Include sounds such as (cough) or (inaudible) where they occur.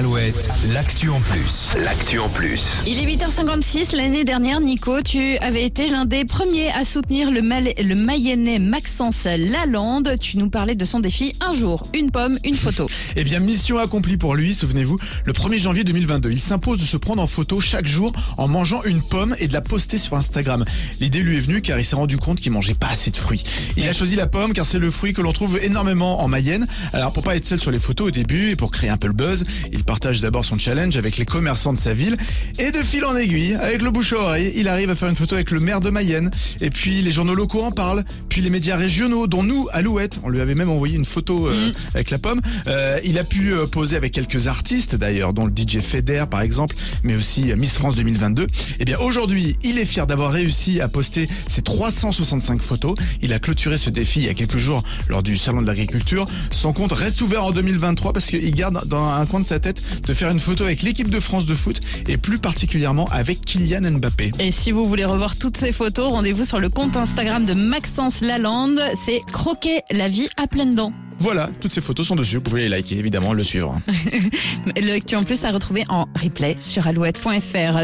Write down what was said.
Alouette, l'actu en plus. L'actu en plus. Il est 8h56. L'année dernière, Nico, tu avais été l'un des premiers à soutenir le, Mal le Mayennais Maxence Lalande. Tu nous parlais de son défi un jour, une pomme, une photo. (laughs) Eh bien, mission accomplie pour lui, souvenez-vous, le 1er janvier 2022. Il s'impose de se prendre en photo chaque jour en mangeant une pomme et de la poster sur Instagram. L'idée lui est venue car il s'est rendu compte qu'il mangeait pas assez de fruits. Il a choisi la pomme car c'est le fruit que l'on trouve énormément en Mayenne. Alors pour pas être seul sur les photos au début et pour créer un peu le buzz, il partage d'abord son challenge avec les commerçants de sa ville et de fil en aiguille, avec le bouche à oreille, il arrive à faire une photo avec le maire de Mayenne. Et puis les journaux locaux en parlent, puis les médias régionaux, dont nous, Alouette, on lui avait même envoyé une photo euh, avec la pomme. Euh, il a pu euh, poser avec quelques artistes d'ailleurs, dont le DJ Feder par exemple, mais aussi euh, Miss France 2022. Et bien aujourd'hui, il est fier d'avoir réussi à poster ses 365 photos. Il a clôturé ce défi il y a quelques jours lors du salon de l'agriculture. Son compte reste ouvert en 2023 parce qu'il garde dans un coin de sa tête de faire une photo avec l'équipe de France de foot et plus particulièrement avec Kylian Mbappé. Et si vous voulez revoir toutes ces photos, rendez-vous sur le compte Instagram de Maxence Lalande. C'est croquer la vie à pleines dents. Voilà, toutes ces photos sont dessus. Vous pouvez les liker évidemment, le suivre. (laughs) L'actu en plus à retrouver en replay sur alouette.fr.